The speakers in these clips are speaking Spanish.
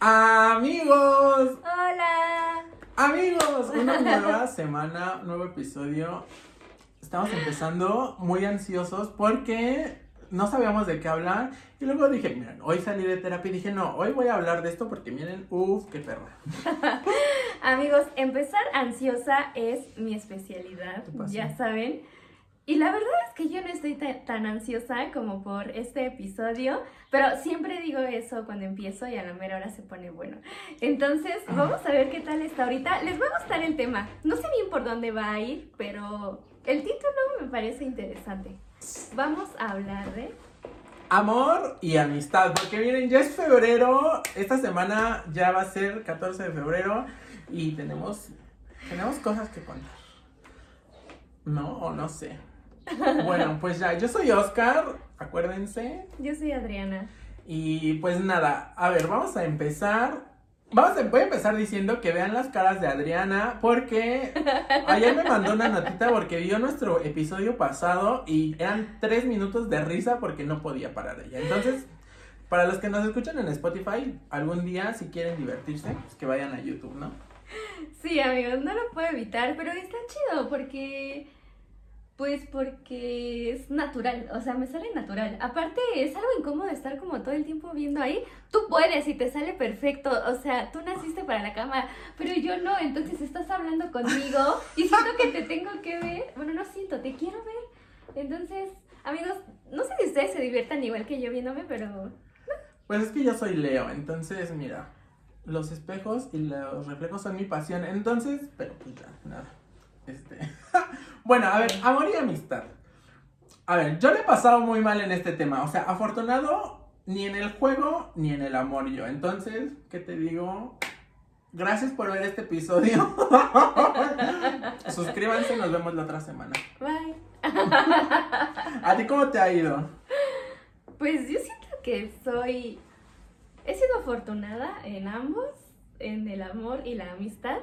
Amigos, Hola. amigos, una nueva semana, nuevo episodio. Estamos empezando muy ansiosos porque no sabíamos de qué hablar. Y luego dije, miren, hoy salí de terapia y dije, no, hoy voy a hablar de esto porque miren, uff, qué perra. Amigos, empezar ansiosa es mi especialidad, ya saben. Y la verdad es que yo no estoy ta- tan ansiosa como por este episodio, pero siempre digo eso cuando empiezo y a la mera hora se pone bueno. Entonces, vamos a ver qué tal está ahorita. Les va a gustar el tema. No sé bien por dónde va a ir, pero el título me parece interesante. Vamos a hablar de... Amor y amistad, porque miren, ya es febrero, esta semana ya va a ser 14 de febrero y tenemos, tenemos cosas que contar. ¿No? O no sé. Bueno, pues ya, yo soy Oscar, acuérdense. Yo soy Adriana. Y pues nada, a ver, vamos a empezar. Vamos a, voy a empezar diciendo que vean las caras de Adriana porque ayer me mandó una notita porque vio nuestro episodio pasado y eran tres minutos de risa porque no podía parar ella. Entonces, para los que nos escuchan en Spotify, algún día si quieren divertirse, pues que vayan a YouTube, ¿no? Sí, amigos, no lo puedo evitar, pero está chido porque, pues porque es natural, o sea, me sale natural. Aparte, es algo incómodo estar como todo el tiempo viendo ahí. Tú puedes y te sale perfecto, o sea, tú naciste para la cámara, pero yo no, entonces estás hablando conmigo y siento que te tengo que ver. Bueno, no siento, te quiero ver. Entonces, amigos, no sé si ustedes se diviertan igual que yo viéndome, pero Pues es que yo soy Leo, entonces mira, los espejos y los reflejos son mi pasión, entonces, pero pues ya, nada. Este. bueno, a ver, amor y amistad. A ver, yo le he pasado muy mal en este tema, o sea, afortunado ni en el juego ni en el amor yo. Entonces, ¿qué te digo? Gracias por ver este episodio. Suscríbanse, nos vemos la otra semana. bye. ¿A ti cómo te ha ido? Pues yo siento que soy. He sido afortunada en ambos, en el amor y la amistad,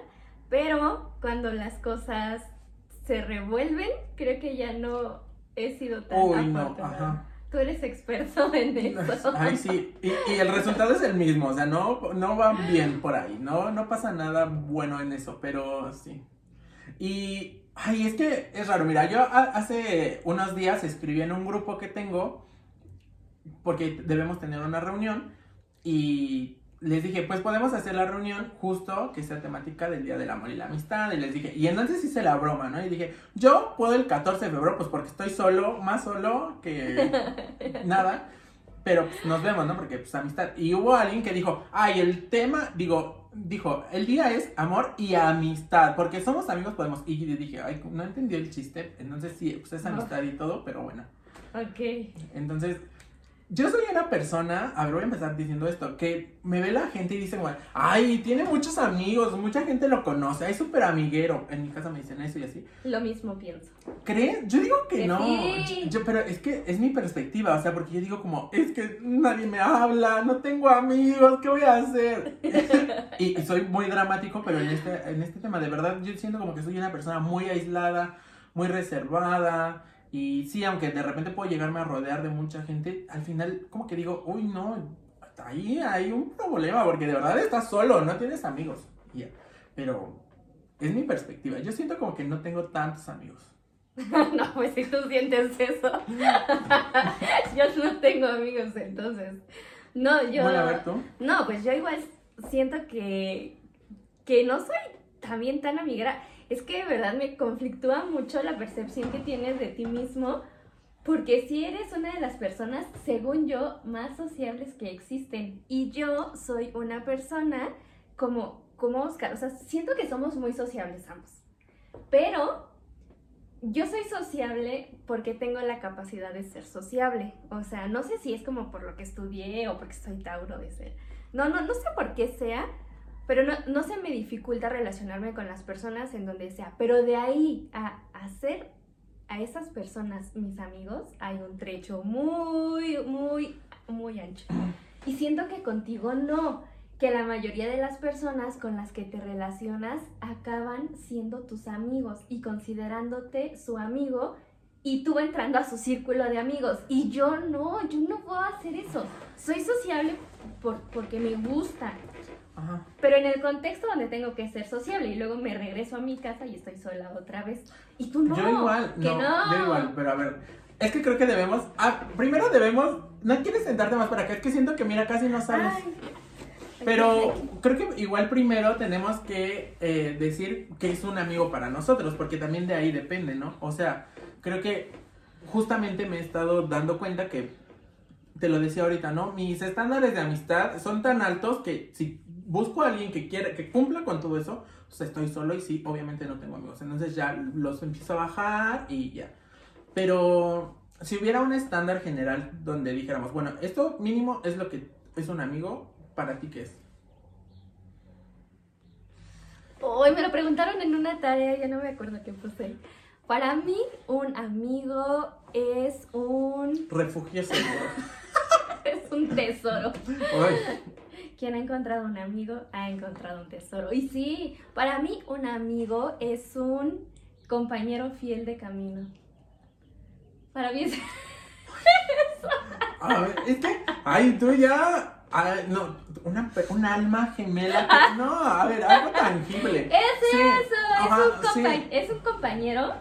pero cuando las cosas se revuelven, creo que ya no he sido tan Uy, no, ajá. Tú eres experto en eso. Ay, sí, y, y el resultado es el mismo, o sea, no, no va bien por ahí, no, no pasa nada bueno en eso, pero sí. Y, ay, es que es raro, mira, yo ha- hace unos días escribí en un grupo que tengo, porque debemos tener una reunión, y les dije, pues podemos hacer la reunión justo que sea temática del Día del Amor y la Amistad, y les dije, y entonces hice la broma, ¿no? Y dije, yo puedo el 14 de febrero, pues porque estoy solo, más solo que nada. Pero pues, nos vemos, ¿no? Porque pues amistad. Y hubo alguien que dijo, ay, el tema, digo, dijo, el día es amor y amistad, porque somos amigos, podemos. Y dije, ay, no entendí el chiste. Entonces sí, pues es amistad y todo, pero bueno. Ok. Entonces, yo soy una persona, a ver, voy a empezar diciendo esto, que me ve la gente y dice, bueno, ay, tiene muchos amigos, mucha gente lo conoce, es súper amiguero. En mi casa me dicen eso y así. Lo mismo pienso. ¿Crees? Yo digo que Que no. sí. Yo, pero es que es mi perspectiva, o sea, porque yo digo como, es que nadie me habla, no tengo amigos, ¿qué voy a hacer? y, y soy muy dramático, pero en este, en este tema, de verdad, yo siento como que soy una persona muy aislada, muy reservada. Y sí, aunque de repente puedo llegarme a rodear de mucha gente, al final como que digo, uy, no, ahí hay un problema, porque de verdad estás solo, no tienes amigos. Pero es mi perspectiva. Yo siento como que no tengo tantos amigos. no, pues si tú sientes eso. yo no tengo amigos entonces. No, yo. Bueno, a ver tú. No, pues yo igual siento que, que no soy también tan amiguera. Es que de verdad me conflictúa mucho la percepción que tienes de ti mismo, porque si eres una de las personas, según yo, más sociables que existen. Y yo soy una persona como, como Oscar, o sea, siento que somos muy sociables ambos. Pero yo soy sociable porque tengo la capacidad de ser sociable. O sea, no sé si es como por lo que estudié o porque soy Tauro de ser. No, no, no sé por qué sea, pero no, no se me dificulta relacionarme con las personas en donde sea. Pero de ahí a hacer a esas personas mis amigos hay un trecho muy, muy, muy ancho. Y siento que contigo no, que la mayoría de las personas con las que te relacionas acaban siendo tus amigos y considerándote su amigo y tú entrando a su círculo de amigos. Y yo no, yo no puedo hacer eso. Soy sociable por, porque me gusta. Ajá. Pero en el contexto donde tengo que ser sociable y luego me regreso a mi casa y estoy sola otra vez. Y tú no. Yo igual, que no, no. yo igual, pero a ver, es que creo que debemos, ah, primero debemos, no quieres sentarte más para acá, es que siento que mira, casi no sales. Ay. Pero creo que igual primero tenemos que eh, decir que es un amigo para nosotros, porque también de ahí depende, ¿no? O sea, creo que justamente me he estado dando cuenta que, te lo decía ahorita, ¿no? Mis estándares de amistad son tan altos que si busco a alguien que quiera, que cumpla con todo eso, pues estoy solo y sí, obviamente no tengo amigos. Entonces ya los empiezo a bajar y ya. Pero si hubiera un estándar general donde dijéramos, bueno, esto mínimo es lo que es un amigo, ¿para ti qué es? Hoy me lo preguntaron en una tarea, ya no me acuerdo qué puse. Para mí, un amigo es un, Refugio seguro. es un tesoro. Ay, Quien ha encontrado un amigo ha encontrado un tesoro. Y sí, para mí un amigo es un compañero fiel de camino. Para mí es... a ver, es que, ay, tú ya, no, una, un alma gemela, que- no, a ver, algo tangible. Es Sí, eso, ajá, es, un sí. es un compañero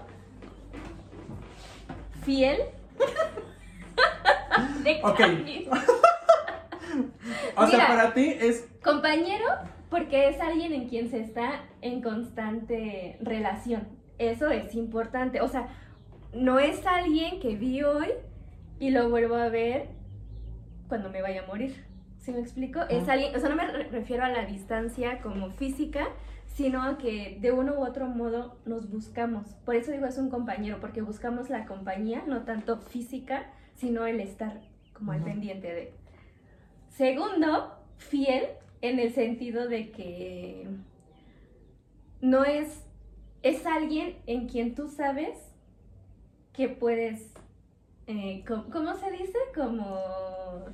fiel de camino. O sea, para ti es, Compañero porque es alguien en quien se está en constante relación. Eso es importante. O sea, no es alguien que vi hoy y lo vuelvo a ver cuando me vaya a morir. ¿Sí me explico? Es Ah. alguien, o sea, no me re- refiero a la distancia como física, sino que de uno u otro modo nos buscamos. Por eso digo es un compañero, porque buscamos la compañía, no tanto física, sino el estar como al Ujú. pendiente de. Segundo, fiel en el sentido de que no es, es alguien en quien tú sabes que puedes, eh, ¿cómo se dice? Como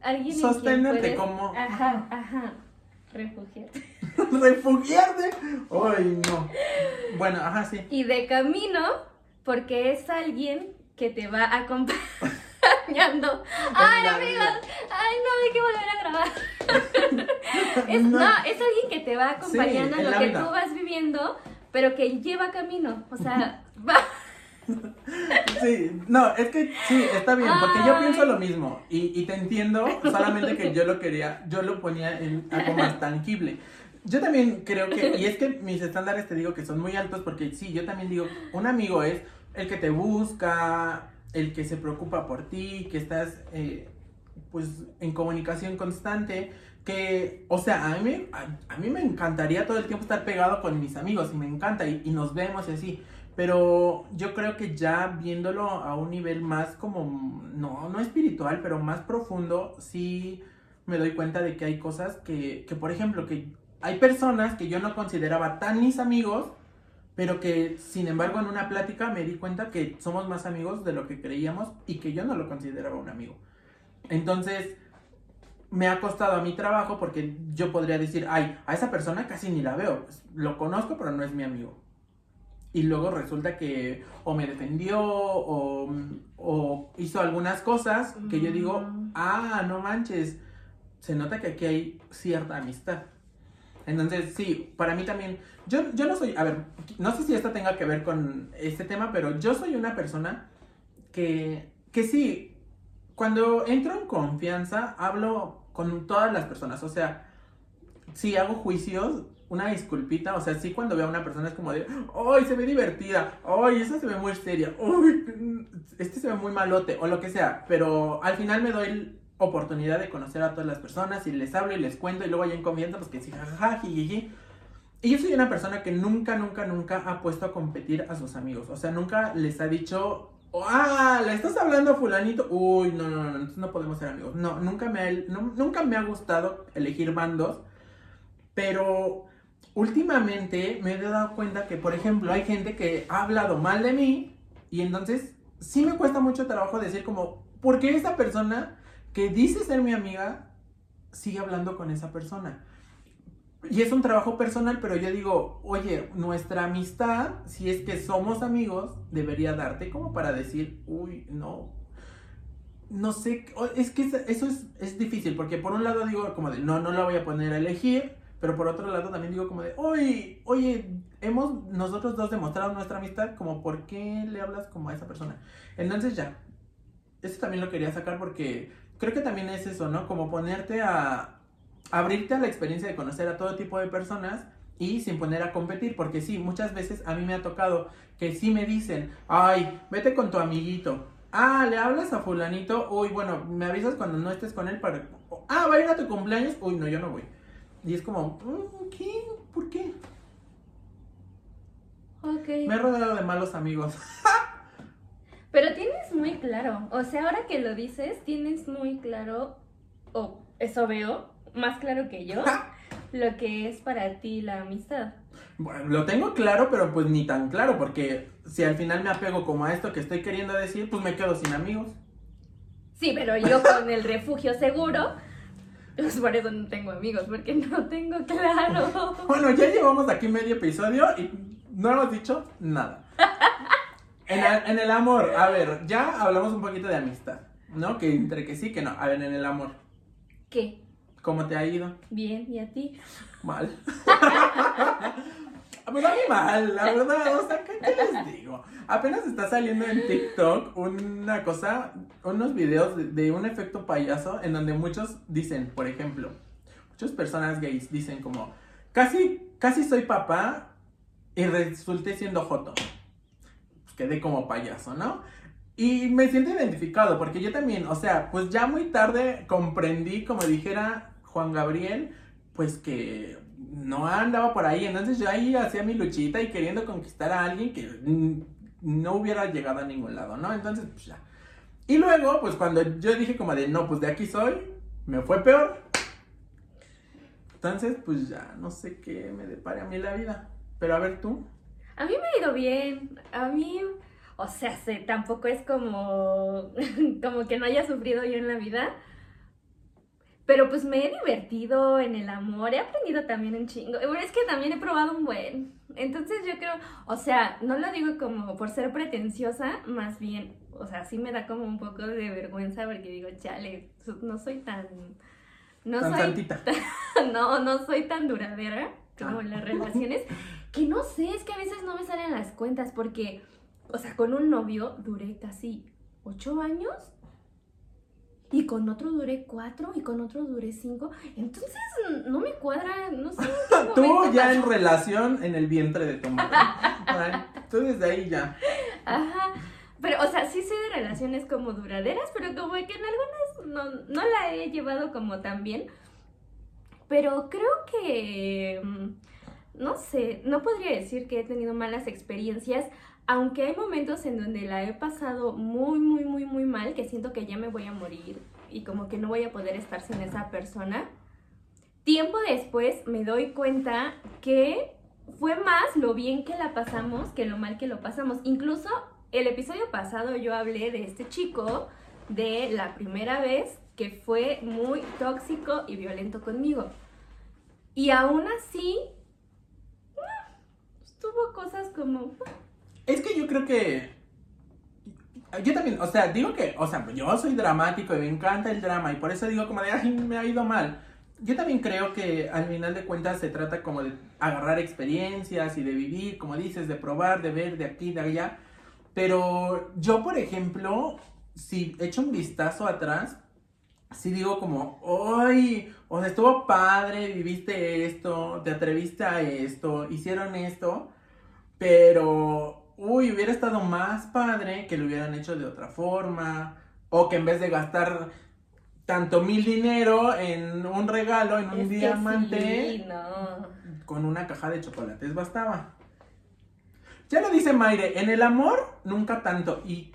alguien en quien Sostenerte, puedes- como- Ajá, ajá, refugiarte. refugiarte. Ay, no. Bueno, ajá, sí. Y de camino, porque es alguien que te va acompañando. ¡Ay, amigos! ¡Ay, no, hay que volver a grabar! es, no. No. es alguien que te va acompañando Sí, en lo que vida. tú vas viviendo, pero que lleva camino. O sea, va. Sí, no, es que sí, está bien, porque yo pienso lo mismo y, y te entiendo, solamente que yo lo quería, yo lo ponía en algo más tangible. Yo también creo que, y es que mis estándares te digo que son muy altos porque sí, yo también digo, un amigo es el que te busca, el que se preocupa por ti, que estás eh, pues en comunicación constante, que, o sea, a mí, a, a mí me encantaría todo el tiempo estar pegado con mis amigos y me encanta y, nos vemos y así. Pero yo creo que ya viéndolo a un nivel más como, no, no espiritual, pero más profundo, sí me doy cuenta de que hay cosas que, que, por ejemplo, que hay personas que yo no consideraba tan mis amigos, pero que sin embargo en una plática me di cuenta que somos más amigos de lo que creíamos y que yo no lo consideraba un amigo. Entonces, me ha costado a mi trabajo porque yo podría decir, ay, a esa persona casi ni la veo, pues, lo conozco pero no es mi amigo. Y luego resulta que o me defendió o, o hizo algunas cosas que yo digo, Mm. ah, no manches, se nota que aquí hay cierta amistad. Entonces, sí, para mí también, yo, yo no soy, a ver, no sé si esto tenga que ver con este tema, pero yo soy una persona que, que sí, cuando entro en confianza, hablo con todas las personas, o sea, si hago juicios, una disculpita, o sea, sí cuando veo a una persona es como de, ¡ay, se ve divertida! ¡ay, esa se ve muy seria! ¡ay, este se ve muy malote! O lo que sea, pero al final me doy oportunidad de conocer a todas las personas y les hablo y les cuento y luego ya en confianza, pues que sí, jajaja, jijiji. Y yo soy una persona que nunca, nunca, nunca ha puesto a competir a sus amigos, o sea, nunca les ha dicho, ¡ah, le estás hablando a fulanito! ¡Uy, no, no, no, entonces no podemos ser amigos! No, nunca me ha, no- nunca me ha gustado elegir bandos, pero últimamente me he dado cuenta que, por ejemplo, hay gente que ha hablado mal de mí y entonces sí me cuesta mucho trabajo decir como, ¿por qué esa persona que dice ser mi amiga sigue hablando con esa persona? y es un trabajo personal, pero yo digo, oye, nuestra amistad, si es que somos amigos, debería darte como para decir, uy, no, no sé, es que eso es, es difícil, porque por un lado digo como de, no, no la voy a poner a elegir, pero por otro lado también digo como de, oye, oye, hemos nosotros dos demostrado nuestra amistad, como por qué le hablas como a esa persona. Entonces ya, eso también lo quería sacar porque creo que también es eso, ¿no? Como ponerte a, abrirte a la experiencia de conocer a todo tipo de personas y sin poner a competir, porque sí, muchas veces a mí me ha tocado que sí me dicen, ay, vete con tu amiguito. Ah, le hablas a fulanito, uy, bueno, me avisas cuando no estés con él para... Ah, va a ir a tu cumpleaños, uy, no, yo no voy. Y es como, mm, ¿qué? ¿Por qué? Ok. Me he rodeado de malos amigos. Pero tienes muy claro, o sea, ahora que lo dices, tienes muy claro, o eso veo, más claro que yo, lo que es para ti la amistad. Bueno, lo tengo claro, pero pues ni tan claro, porque si al final me apego como a esto que estoy queriendo decir, pues me quedo sin amigos. Sí, pero yo con el refugio seguro, pues por eso no tengo amigos, porque no tengo claro. Bueno, ya llevamos aquí medio episodio y no hemos dicho nada. En el, en el amor, a ver, ya hablamos un poquito de amistad, ¿no? Que entre que sí, que no. A ver, en el amor, ¿Qué? ¿cómo te ha ido? Bien, ¿y a ti? Mal. Pues a mí mal, la verdad, o sea, ¿qué, qué les digo? Apenas está saliendo en TikTok una cosa, unos videos de, de un efecto payaso en donde muchos dicen, por ejemplo, muchas personas gays dicen como, casi, casi soy papá y resulté siendo joto. Quedé como payaso, ¿no? Y me siento identificado porque yo también, o sea, pues ya muy tarde comprendí, como dijera Juan Gabriel, pues que no andaba por ahí. Entonces yo ahí hacía mi luchita y queriendo conquistar a alguien que no hubiera llegado a ningún lado, ¿no? Entonces, pues ya. Y luego, pues cuando yo dije como de, no, pues de aquí soy, me fue peor. Entonces, pues ya, no sé qué me depare a mí la vida. Pero a ver tú. A mí me ha ido bien. A mí, o sea, sé, tampoco es como, como que no haya sufrido yo en la vida. Pero pues me he divertido en el amor, he aprendido también un chingo. Bueno, es que también he probado un buen. Entonces yo creo, o sea, no lo digo como por ser pretenciosa, más bien, o sea, sí me da como un poco de vergüenza porque digo, chale, no soy tan... No Tan soy santita. no, no soy tan duradera como Ah. en las relaciones. Que no sé, es que a veces no me salen las cuentas porque, o sea, con un novio duré casi ocho años y con otro duré cuatro y con otro duré cinco. Entonces no me cuadra, no sé. en qué Tú ya en relación en el vientre de tu madre. Tú desde ahí ya. Ajá. Pero, o sea, sí sé de relaciones como duraderas, pero como que en algunas no, no la he llevado como tan bien. Pero creo que, mm, no sé, no podría decir que he tenido malas experiencias, aunque hay momentos en donde la he pasado muy, muy, muy, muy mal, que siento que ya me voy a morir y como que no voy a poder estar sin esa persona. Tiempo después me doy cuenta que fue más lo bien que la pasamos que lo mal que lo pasamos. Incluso el episodio pasado yo hablé de este chico, de la primera vez que fue muy tóxico y violento conmigo. Y aún así, tuvo cosas como... Es que yo creo que. Yo también, o sea, digo que, o sea, yo soy dramático y me encanta el drama y por eso digo como de, ay, me ha ido mal. Yo también creo que al final de cuentas se trata como de agarrar experiencias y de vivir, como dices, de probar, de ver de aquí, de allá. Pero yo, por ejemplo, si echo un vistazo atrás, sí digo como, ¡ay! O sea, estuvo padre, viviste esto, te atreviste a esto, hicieron esto, pero, uy, hubiera estado más padre que lo hubieran hecho de otra forma, o que en vez de gastar tanto mil dinero en un regalo, en un Es diamante, sí, no. con una caja de chocolates bastaba. Ya lo dice Maire, en el amor nunca tanto. Y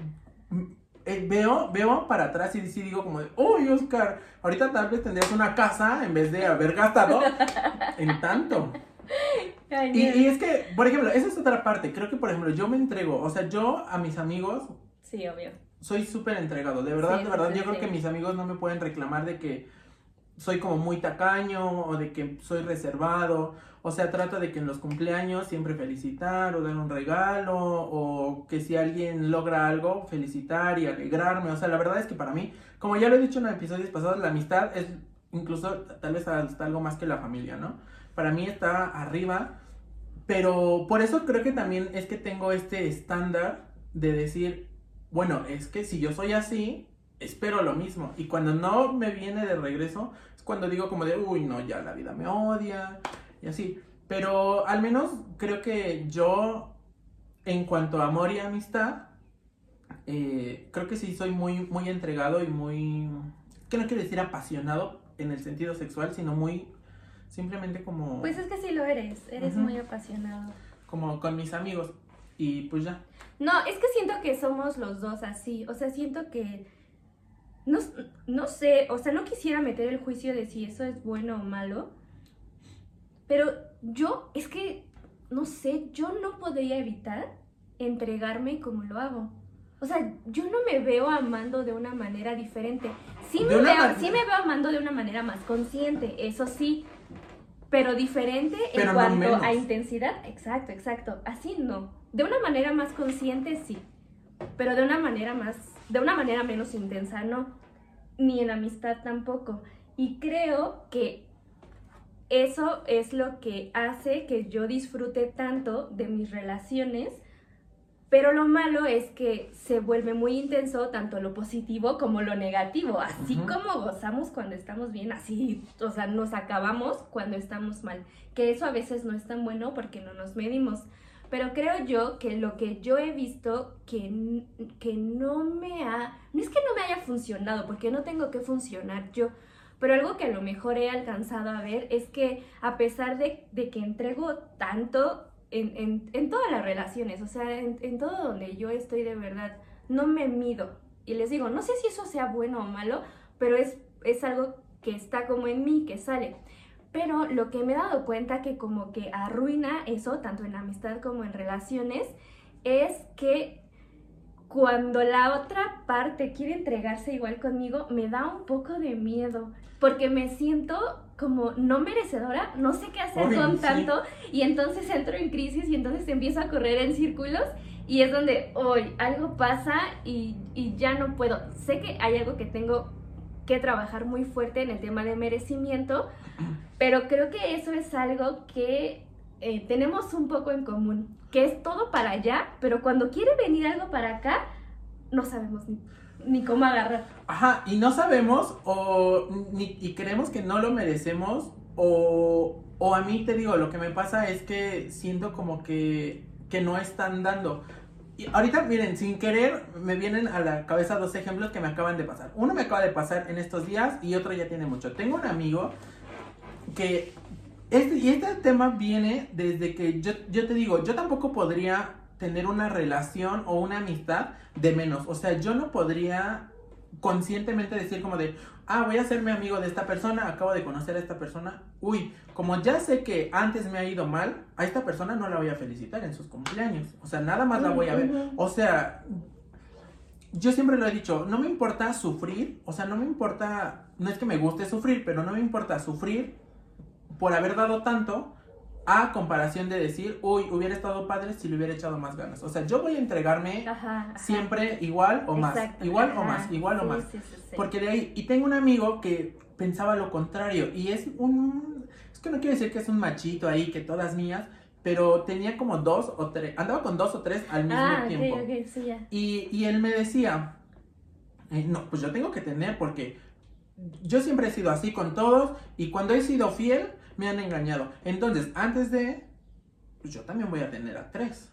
eh, veo, veo para atrás y sí digo como de, uy Oscar, ahorita tal vez tendrías una casa en vez de haber gastado en tanto. Ay, Y, es que, por ejemplo, esa es otra parte. Creo que, por ejemplo, yo me entrego. O sea, yo a mis amigos Sí, obvio. soy súper entregado. De verdad, Sí, de verdad. sí, Yo creo que mis amigos no me pueden reclamar de que soy como muy tacaño o de que soy reservado. O sea, trato de que en los cumpleaños siempre felicitar o dar un regalo o que si alguien logra algo, felicitar y alegrarme. O sea, la verdad es que para mí, como ya lo he dicho en episodios pasados, la amistad es incluso tal vez hasta algo más que la familia, ¿no? Para mí está arriba, pero por eso creo que también es que tengo este estándar de decir, bueno, es que si yo soy así, espero lo mismo. Y cuando no me viene de regreso, es cuando digo como de, uy, no, ya la vida me odia y así. Pero al menos creo que yo, en cuanto a amor y amistad, eh, creo que sí soy muy, muy entregado y muy, que no quiero decir apasionado en el sentido sexual, sino muy, simplemente como... Pues es que sí lo eres, eres muy apasionado. Como con mis amigos. Y pues ya. No, es que siento que somos los dos así. O sea, siento que no, no sé, o sea, no quisiera meter el juicio de si eso es bueno o malo, pero yo, es que, no sé, yo no podría evitar entregarme como lo hago. O sea, yo no me veo amando de una manera diferente. Sí me, veo, sí me veo amando de una manera más consciente, eso sí, pero diferente en cuanto a intensidad. Exacto, exacto. Así no. De una manera más consciente, sí, pero de una manera más de una manera menos intensa, no, ni en amistad tampoco. Y creo que eso es lo que hace que yo disfrute tanto de mis relaciones, pero lo malo es que se vuelve muy intenso tanto lo positivo como lo negativo, así como gozamos cuando estamos bien, así, o sea, nos acabamos cuando estamos mal, que eso a veces no es tan bueno porque no nos medimos. Pero creo yo que lo que yo he visto que, que no me ha... No es que no me haya funcionado, porque no tengo que funcionar yo. Pero algo que a lo mejor he alcanzado a ver es que a pesar de, que entrego tanto en, todas las relaciones, o sea, en, todo donde yo estoy de verdad, no me mido. Y les digo, no sé si eso sea bueno o malo, pero es, es algo que está como en mí, que sale. Pero lo que me he dado cuenta que como que arruina eso, tanto en amistad como en relaciones, es que cuando la otra parte quiere entregarse igual conmigo, me da un poco de miedo, porque me siento como no merecedora, no sé qué hacer con tanto, y entonces entro en crisis y entonces empiezo a correr en círculos y es donde hoy algo pasa y, y ya no puedo. Sé que hay algo que tengo que trabajar muy fuerte en el tema de merecimiento, pero creo que eso es algo que eh, tenemos un poco en común, que es todo para allá, pero cuando quiere venir algo para acá, no sabemos ni, cómo agarrar. Ajá, y no sabemos o y creemos que no lo merecemos o, o a mí te digo, lo que me pasa es que siento como que, que no están dando ahorita, miren, sin querer, me vienen a la cabeza dos ejemplos que me acaban de pasar. Uno me acaba de pasar en estos días y otro ya tiene mucho. Tengo un amigo que. Este, y este tema viene desde que yo, yo te digo, yo tampoco podría tener una relación o una amistad de menos. O sea, yo no podría conscientemente decir como de, ah, voy a hacerme amigo de esta persona, acabo de conocer a esta persona, uy, como ya sé que antes me ha ido mal, a esta persona no la voy a felicitar en sus cumpleaños, o sea, nada más la voy a ver, o sea, yo siempre lo he dicho, no me importa sufrir, o sea, no me importa, no es que me guste sufrir, pero no me importa sufrir por haber dado tanto, a comparación de decir, uy, hubiera estado padre si le hubiera echado más ganas. O sea, yo voy a entregarme siempre igual o más, igual o más, igual o más. Porque de ahí, y tengo un amigo que pensaba lo contrario y es un, es que no quiero decir que es un machito ahí, que todas mías, pero tenía como dos o tres, andaba con dos o tres al mismo ah, tiempo. Y, y, él me decía, eh, no, pues yo tengo que tener porque yo siempre he sido así con todos y cuando he sido fiel, me han engañado. Entonces, antes de, pues yo también voy a tener a tres.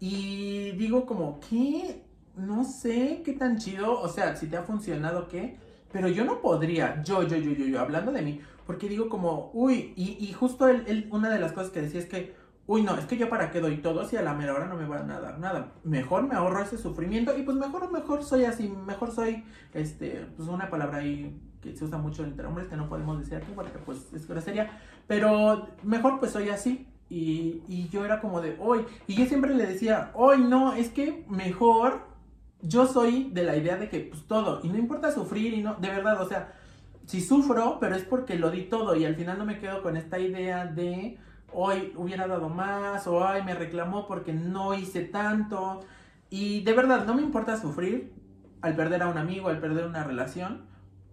Y digo como, ¿qué? No sé qué tan chido, o sea, si te ha funcionado, ¿qué? Pero yo no podría, yo, yo, yo, yo, yo, hablando de mí, porque digo como, uy, y, justo él, una de las cosas que decía es que, uy, no, es que yo para qué doy todo si a la mera hora no me van a dar nada. Mejor me ahorro ese sufrimiento y pues mejor, mejor soy así, mejor soy, este, pues una palabra ahí que se usa mucho entre hombres que no podemos decir aquí porque pues es grosería, pero mejor pues soy así. Y, y yo era como de hoy, y yo siempre le decía, hoy no, es que mejor yo soy de la idea de que pues todo, y no importa sufrir y no, de verdad, o sea, si sufro, pero es porque lo di todo y al final no me quedo con esta idea de hoy hubiera dado más o ay me reclamó porque no hice tanto y de verdad no me importa sufrir al perder a un amigo, al perder una relación,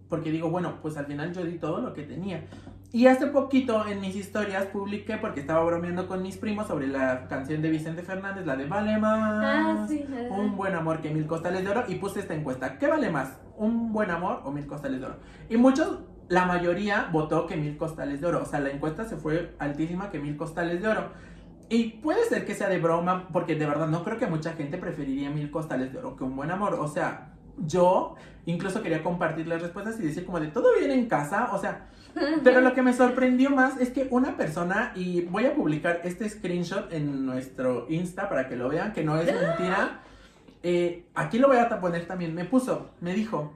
porque digo, bueno, pues al final yo di todo lo que tenía. Y hace poquito en mis historias publiqué, porque estaba bromeando con mis primos sobre la canción de Vicente Fernández, la de Vale más. Ah, sí. Un buen amor que mil costales de oro. Y puse esta encuesta. ¿Qué vale más? ¿Un buen amor o mil costales de oro? Y muchos, la mayoría votó que mil costales de oro. O sea, la encuesta se fue altísima que mil costales de oro. Y puede ser que sea de broma, porque de verdad no creo que mucha gente preferiría mil costales de oro que un buen amor. O sea, yo incluso quería compartir las respuestas y decir como de todo bien en casa. O sea, pero lo que me sorprendió más es que una persona, y voy a publicar este screenshot en nuestro Insta para que lo vean, que no es mentira. Eh, aquí lo voy a poner también. Me puso, me dijo,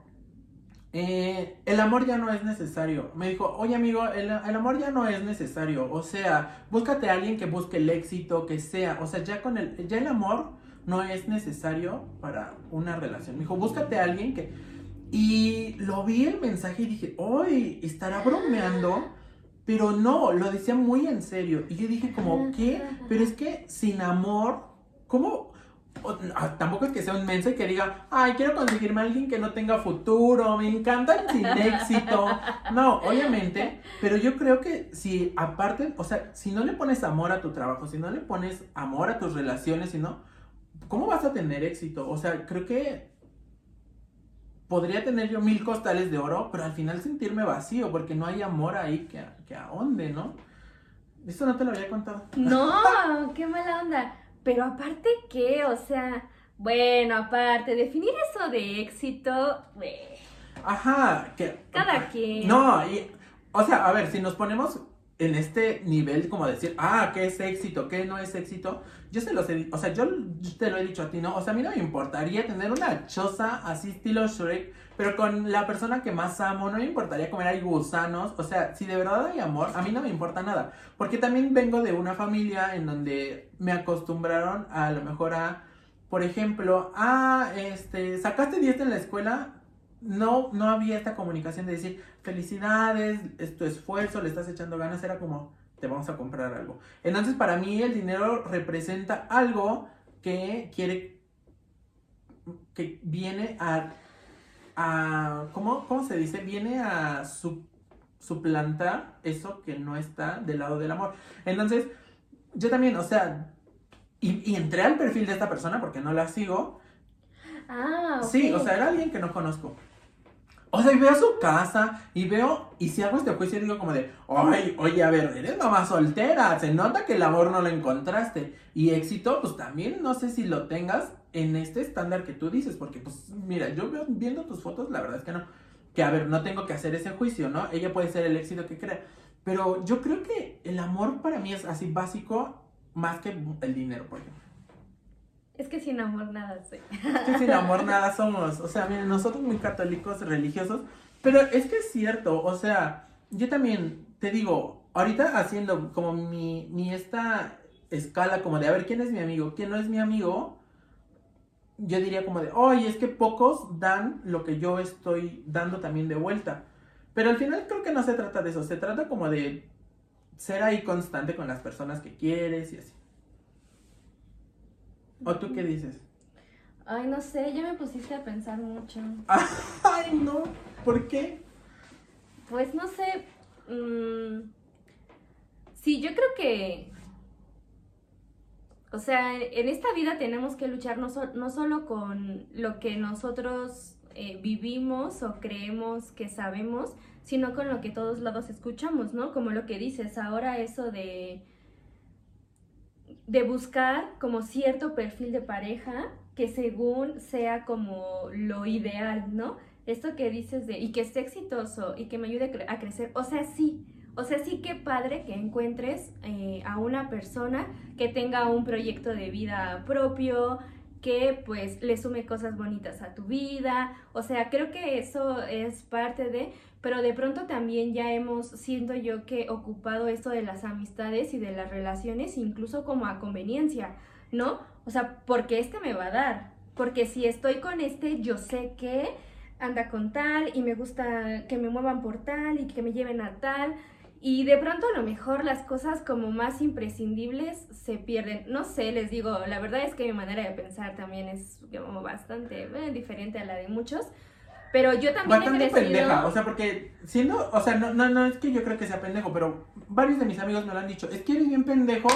eh, el amor ya no es necesario. Me dijo, oye amigo, el, el, amor ya no es necesario. O sea, búscate a alguien que busque el éxito, que sea. O sea, ya con el, ya el amor no es necesario para una relación. Me dijo, búscate a alguien que y lo vi el mensaje y dije, ¡ay! Estará bromeando. Pero no, lo decía muy en serio. Y yo dije como, ¿qué? Pero es que sin amor, ¿cómo? Ah, tampoco es que sea un mensaje que diga, ay, quiero conseguirme a alguien que no tenga futuro, me encanta sin éxito. No, obviamente, pero yo creo que si aparte, o sea, si no le pones amor a tu trabajo, si no le pones amor a tus relaciones, si no, ¿cómo vas a tener éxito? O sea, creo que podría tener yo mil costales de oro, pero al final sentirme vacío porque no hay amor ahí que, que ahonde, ¿no? Esto no te lo había contado. No, qué mala onda. Pero aparte qué, o sea, bueno, aparte, definir eso de éxito, Ajá, que... Cada quien. No, y, o sea, a ver, si nos ponemos en este nivel como decir, ah, ¿qué es éxito? ¿Qué no es éxito? Yo se los he o sea, yo te lo he dicho a ti, ¿no? O sea, a mí no me importaría tener una choza así estilo Shrek, pero con la persona que más amo, no me importaría comer ahí gusanos, o sea, si de verdad hay amor, a mí no me importa nada, porque también vengo de una familia en donde me acostumbraron a, a lo mejor a, por ejemplo, a, este, sacaste 10 en la escuela, no, no había esta comunicación de decir, felicidades, es tu esfuerzo, le estás echando ganas, era como, te vamos a comprar algo. Entonces, para mí el dinero representa algo que quiere, que viene a, a ¿cómo, ¿cómo se dice? Viene a suplantar eso que no está del lado del amor. Entonces, yo también, o sea, y, y entré al perfil de esta persona porque no la sigo. Ah, Sí, o sea, era alguien que no conozco. O sea, y veo su casa y veo, y si hago este juicio digo como de, ay, oye, a ver, eres mamá soltera, se nota que el amor no lo encontraste. Y éxito, pues también no sé si lo tengas en este estándar que tú dices, porque pues mira, yo veo, viendo tus fotos, la verdad es que no. Que a ver, no tengo que hacer ese juicio, ¿no? Ella puede ser el éxito que crea. Pero yo creo que el amor para mí es así básico más que el dinero, por ejemplo. Es que sin amor nada soy. Es que sin amor nada somos. O sea, miren, nosotros muy católicos, religiosos. Pero es que es cierto. O sea, yo también te digo, ahorita haciendo como mi, mi esta escala como de a ver quién es mi amigo, quién no es mi amigo. Yo diría como de, oye, es que pocos dan lo que yo estoy dando también de vuelta. Pero al final creo que no se trata de eso, se trata como de ser ahí constante con las personas que quieres y así. ¿O tú qué dices? Ay, no sé, ya me pusiste a pensar mucho. Ay, no. ¿Por qué? Pues no sé. Mmm, sí, yo creo que. O sea, en esta vida tenemos que luchar no, so, no solo con lo que nosotros eh, vivimos o creemos que sabemos, sino con lo que todos lados escuchamos, ¿no? Como lo que dices, ahora eso de de buscar como cierto perfil de pareja que según sea como lo ideal, ¿no? Esto que dices de, y que esté exitoso y que me ayude a crecer, o sea, sí, o sea, sí que padre que encuentres eh, a una persona que tenga un proyecto de vida propio, que pues le sume cosas bonitas a tu vida, o sea, creo que eso es parte de, pero de pronto también ya hemos, siento yo que ocupado esto de las amistades y de las relaciones incluso como a conveniencia, ¿no? O sea, porque este me va a dar, porque si estoy con este, yo sé que anda con tal y me gusta que me muevan por tal y que me lleven a tal. Y de pronto a lo mejor las cosas como más imprescindibles se pierden. No sé, les digo, la verdad es que mi manera de pensar también es como bastante eh, diferente a la de muchos. Pero yo también Bastante he crecido... pendeja, o sea, porque siendo, o sea, no, no, no es que yo creo que sea pendejo, pero varios de mis amigos me lo han dicho, es que eres bien pendejo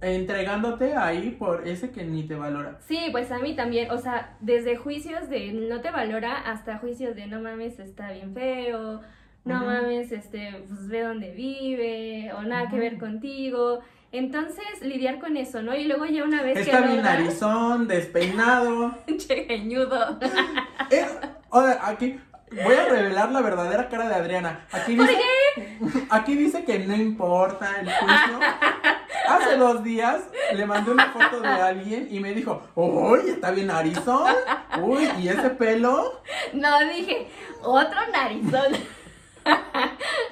entregándote ahí por ese que ni te valora. Sí, pues a mí también, o sea, desde juicios de no te valora hasta juicios de no mames, está bien feo, no mames, este, pues ve dónde vive, o nada que ver contigo. Entonces, lidiar con eso, ¿no? Y luego ya una vez Está que bien logras- narizón, despeinado. Che, geñudo. Eh, o sea, aquí voy a revelar la verdadera cara de Adriana. Aquí ¿Por dice, aquí dice que no importa el juicio. Hace dos días le mandé una foto de alguien y me dijo, uy, está bien narizón. Uy, ¿y ese pelo? No, dije, otro narizón.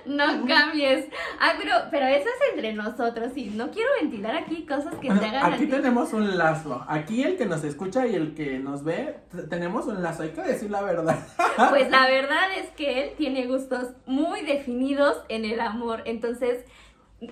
No cambies. Ah, pero, pero eso es entre nosotros y no quiero ventilar aquí cosas que te hagan Aquí tenemos un lazo. Aquí el que nos escucha y el que nos ve, tenemos un lazo. Hay que decir la verdad. Pues la verdad es que él tiene gustos muy definidos en el amor. Entonces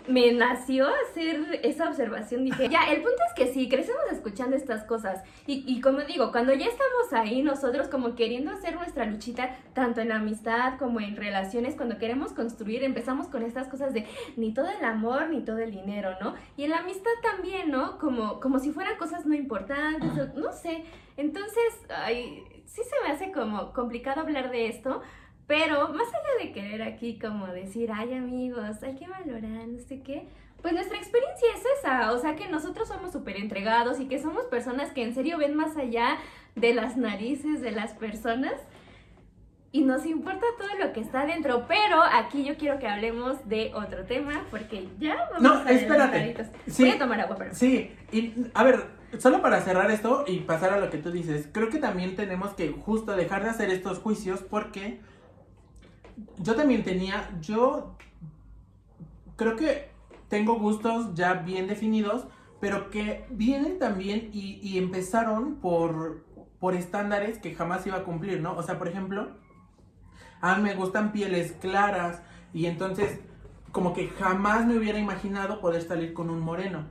me nació hacer esa observación. Dije, ya, el punto es que sí, crecemos escuchando estas cosas. Y, y como digo, cuando ya estamos ahí, nosotros como queriendo hacer nuestra luchita, tanto en amistad como en relaciones, cuando queremos construir, empezamos con estas cosas de ni todo el amor, ni todo el dinero, ¿no? Y en la amistad también, ¿no? Como, como si fueran cosas no importantes, o- no sé. Entonces, ay, sí se me hace como complicado hablar de esto, pero más allá de querer aquí como decir, ay amigos, hay que valorar, no sé qué, pues nuestra experiencia es esa, o sea que nosotros somos súper entregados y que somos personas que en serio ven más allá de las narices de las personas y nos importa todo lo que está dentro, pero aquí yo quiero que hablemos de otro tema porque ya vamos No, a espérate. Sí. Voy a tomar agua, pero... Sí, y a ver, solo para cerrar esto y pasar a lo que tú dices, creo que también tenemos que justo dejar de hacer estos juicios porque yo también tenía, yo creo que tengo gustos ya bien definidos, pero que vienen también y, y empezaron por, por estándares que jamás iba a cumplir, ¿no? O sea, por ejemplo, a mí me gustan pieles claras y entonces como que jamás me hubiera imaginado poder salir con un moreno.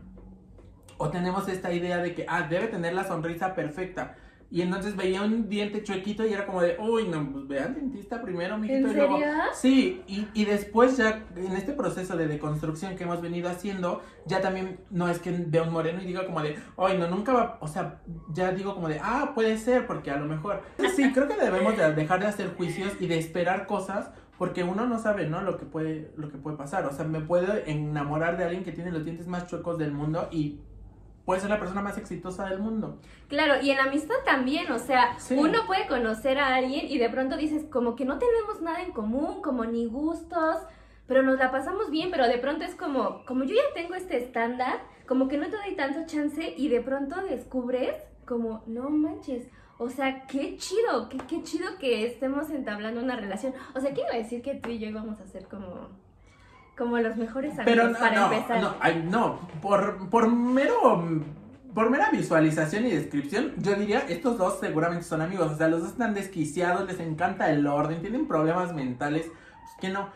O tenemos esta idea de que, ah, debe tener la sonrisa perfecta. Y entonces veía un diente chuequito y era como de, uy, no, pues ve al dentista primero, mijito. ¿En y luego, serio? Sí, y, y después ya en este proceso de deconstrucción que hemos venido haciendo, ya también no es que vea un moreno y diga como de, ay, no, nunca va, o sea, ya digo como de, ah, puede ser, porque a lo mejor. Sí, creo que debemos de dejar de hacer juicios y de esperar cosas porque uno no sabe, ¿no? Lo que puede, lo que puede pasar. O sea, me puedo enamorar de alguien que tiene los dientes más chuecos del mundo y puede ser la persona más exitosa del mundo. Claro, y en amistad también, o sea, Sí. uno puede conocer a alguien y de pronto dices como que no tenemos nada en común, como ni gustos, pero nos la pasamos bien, pero de pronto es como, como yo ya tengo este estándar, como que no te doy tanto chance y de pronto descubres como, no manches, o sea, qué chido, qué, qué chido que estemos entablando una relación. O sea, quiero decir que tú y yo íbamos a ser como, como los mejores amigos Pero no, para no, empezar. no, ay, no, por, por mero, por mera visualización y descripción, yo diría, estos dos seguramente son amigos, o sea, los dos están desquiciados, les encanta el orden, tienen problemas mentales, pues que no.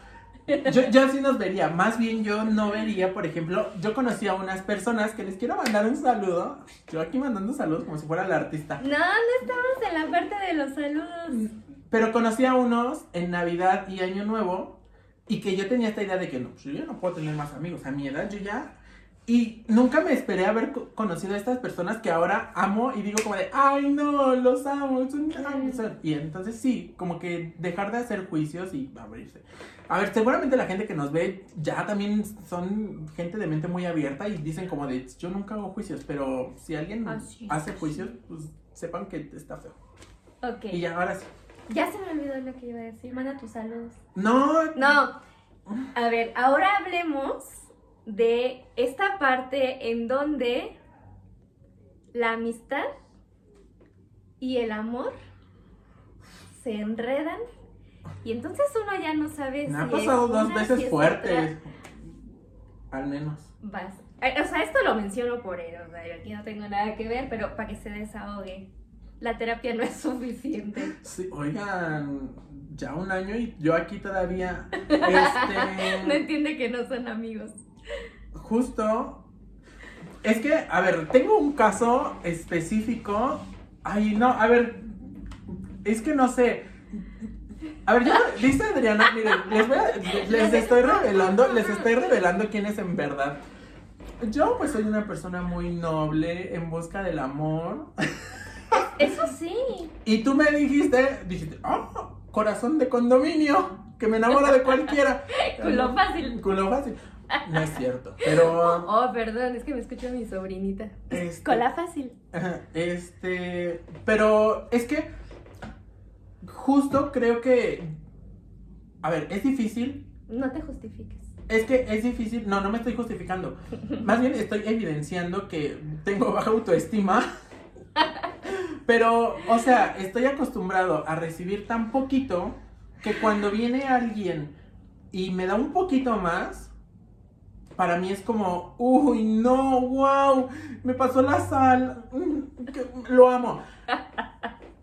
Yo, yo sí nos vería, más bien yo no vería, por ejemplo, yo conocí a unas personas que les quiero mandar un saludo, yo aquí mandando saludos como si fuera la artista, No, no estamos en la parte de los saludos. pero conocí a unos en Navidad y Año Nuevo y que yo tenía esta idea de que no, pues yo ya no puedo tener más amigos. A mi edad yo ya... Y nunca me esperé haber co- conocido a estas personas que ahora amo y digo como de, ay no, los amo. son- son". Y entonces sí, como que dejar de hacer juicios y abrirse. A ver, seguramente la gente que nos ve ya también son gente de mente muy abierta y dicen como de, yo nunca hago juicios, pero si alguien Así es. hace juicios, pues sepan que está feo. Ok. Y ya, ahora sí. Ya se me olvidó lo que iba a decir. Manda tus saludos. No, No. A ver, ahora hablemos de esta parte en donde la amistad y el amor se enredan y entonces uno ya no sabe Me ha si es pasado dos si veces es fuertes. Al menos. Vas. Eh, O sea, esto lo menciono por él, o sea, yo aquí no tengo nada que ver, pero para que se desahogue. La terapia no es suficiente. Sí, oigan, ya un año y yo aquí todavía. Este. no entiende que no son amigos. Justo. Es que, a ver, tengo un caso específico. Ay, no, a ver. Es que no sé. A ver, yo, dice Adriana, miren, les, voy a- les estoy revelando, les estoy revelando quién es en verdad. Yo pues soy una persona muy noble, en busca del amor. Eso sí. Y tú me dijiste, dijiste, oh, corazón de condominio, que me enamora de cualquiera. Culo fácil. Culo fácil. No es cierto, pero... Oh, perdón, es que me escucha mi sobrinita. Este- Cola fácil. Este, pero es que justo creo que, a ver, es difícil, No te justifiques. es que es difícil, no, no me estoy justificando, más bien estoy evidenciando que tengo baja autoestima, pero, o sea, estoy acostumbrado a recibir tan poquito que cuando viene alguien y me da un poquito más, para mí es como, uy, no, wow, me pasó la sal, mm, lo amo.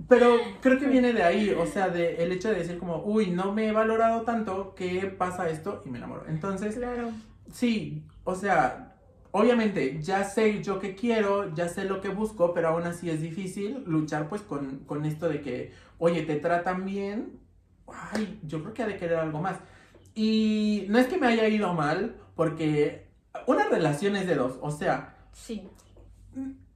Pero creo que viene de ahí, o sea, de el hecho de decir como, uy, no me he valorado tanto que pasa esto y me enamoro. Entonces, Claro. sí, o sea, obviamente ya sé yo qué quiero, ya sé lo que busco, pero aún así es difícil luchar pues con, con esto de que, oye, te tratan bien, ay, yo creo que ha de querer algo más. Y no es que me haya ido mal, porque una relación es de dos, o sea, Sí.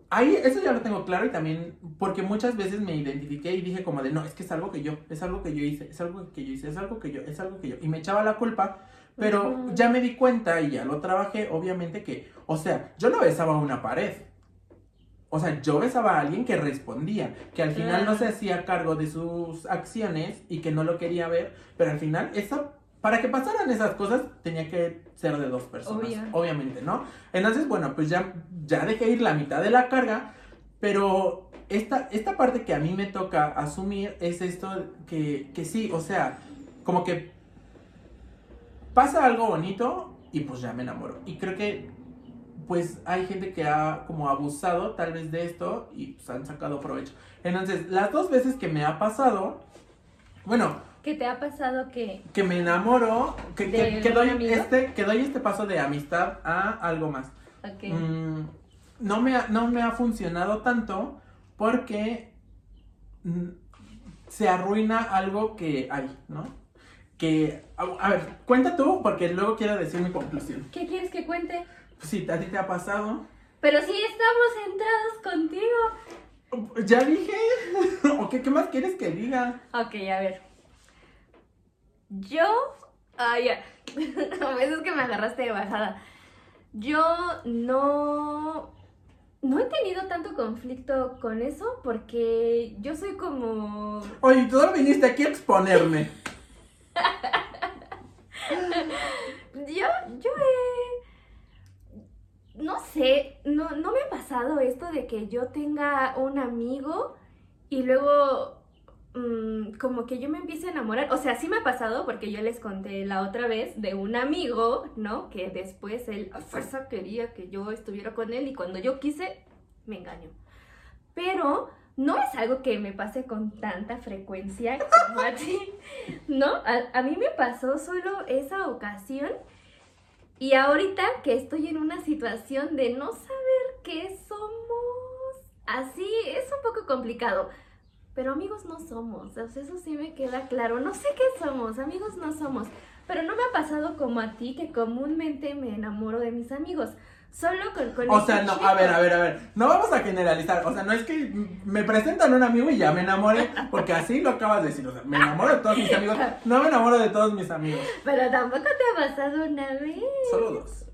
Ahí, eso ya lo tengo claro y también porque muchas veces me identifiqué y dije como de, no, es que es algo que yo, es algo que yo hice, es algo que yo hice, es algo que yo, es algo que yo. Y me echaba la culpa, pero ya me di cuenta y ya lo trabajé, obviamente que, o sea, yo no besaba una pared. O sea, yo besaba a alguien que respondía, que al final no se hacía cargo de sus acciones y que no lo quería ver, pero al final eso, para que pasaran esas cosas, tenía que ser de dos personas, Obvio. obviamente, ¿no? Entonces, bueno, pues ya, ya dejé ir la mitad de la carga, pero esta, esta parte que a mí me toca asumir es esto que, que sí, o sea, como que pasa algo bonito y pues ya me enamoro. Y creo que pues hay gente que ha como abusado tal vez de esto y pues han sacado provecho. Entonces, las dos veces que me ha pasado, bueno, ¿Qué te ha pasado que que me enamoro, que, que, ¿De que un doy amigo? este, que doy este paso de amistad a algo más. Ok. Mm, no, me ha, no me ha funcionado tanto porque mm, se arruina algo que hay, ¿no? Que, a, a ver, cuenta tú porque luego quiero decir mi conclusión. ¿Qué quieres que cuente? Si a ti te ha pasado, Pero sí estamos centrados contigo. ya dije. ¿O qué, qué más quieres que diga? Ok, a ver. Yo. Ah, ya. A veces que me agarraste de bajada. Yo no. No he tenido tanto conflicto con eso porque yo soy como. Oye, tú no viniste aquí a exponerme. Yo, yo he. No sé, no, no me ha pasado esto de que yo tenga un amigo y luego mm, como que yo me empiece a enamorar. O sea, sí me ha pasado porque yo les conté la otra vez de un amigo, ¿no? Que después él a fuerza quería que yo estuviera con él y cuando yo quise, me engañó. Pero no es algo que me pase con tanta frecuencia como a ti, ¿no? A, a mí me pasó solo esa ocasión y ahorita que estoy en una situación de no saber qué somos, así es un poco complicado. Pero amigos no somos, eso sí me queda claro. No sé qué somos, amigos no somos. Pero no me ha pasado como a ti, que comúnmente me enamoro de mis amigos. Solo con, con O sea, no, chico. a ver, a ver, a ver. No vamos a generalizar. O sea, no es que me presentan un amigo y ya me enamoré. Porque así lo acabas de decir. O sea, me enamoro de todos mis amigos. No me enamoro de todos mis amigos. Pero tampoco te ha pasado una vez. Solo dos.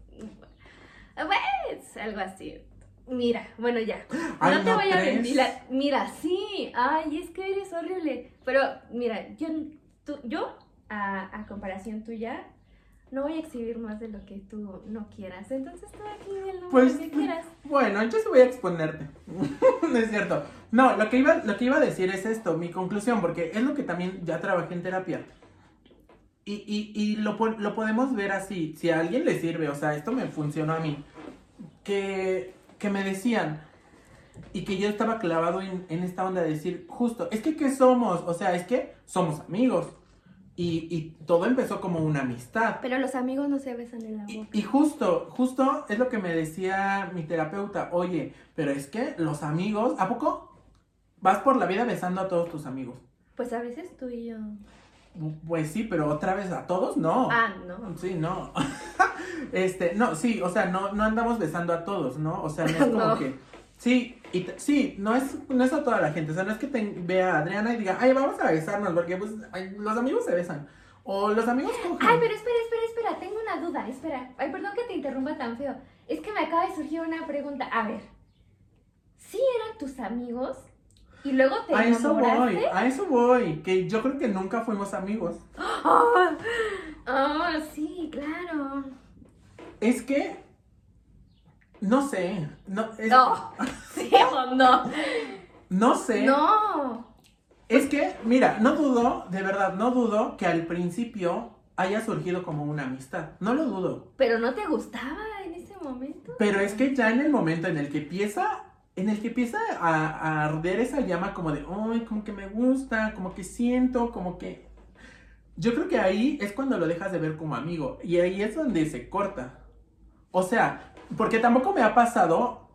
Pues, algo así. Mira, bueno, ya. Ay, no te ¿no voy a ventilar. Mira, sí. Ay, es que eres horrible. Pero, mira, yo, tú, yo a, a comparación tuya, no voy a exhibir más de lo que tú no quieras. Entonces, tú aquí de lo Pues, que quieras. Bueno, yo sí voy a exponerte. no es cierto. No, lo que, iba, lo que iba a decir es esto, mi conclusión, porque es lo que también ya trabajé en terapia. Y, y, y lo, lo podemos ver así, si a alguien le sirve, o sea, esto me funcionó a mí, que, que me decían, y que yo estaba clavado en, en esta onda de decir, justo, es que ¿qué somos? O sea, es que somos amigos. Y, y todo empezó como una amistad. Pero los amigos no se besan en la Y, boca. y justo, justo es lo que me decía mi terapeuta, oye, pero es que los amigos, ¿a poco vas por la vida besando a todos tus amigos? Pues a veces tú y yo. Pues sí, pero otra vez a todos no. Ah, no. Sí, no. este, no, sí, o sea, no, no andamos besando a todos, ¿no? O sea, no es como No. que. Sí, y sí, no es, no es a toda la gente. O sea, no es que te vea a Adriana y diga, ay, vamos a besarnos, porque pues ay, los amigos se besan. O los amigos cogen. Ay, pero espera, espera, espera, tengo una duda, espera. Ay, perdón que te interrumpa tan feo. Es que me acaba de surgir una pregunta. A ver, ¿sí eran tus amigos? Y luego te A eso voy, a eso voy. Que yo creo que nunca fuimos amigos. Ah, ah, sí, claro. Es que. No sé. No, es- No, sí o no. no sé. No. Es que, mira, no dudo, de verdad, no dudo que al principio haya surgido como una amistad. No lo dudo. Pero no te gustaba en ese momento. Pero es que ya en el momento en el que empieza, en el que empieza a, a arder esa llama como de, ay, como que me gusta, como que siento, como que... Yo creo que ahí es cuando lo dejas de ver como amigo. Y ahí es donde se corta. O sea, porque tampoco me ha pasado...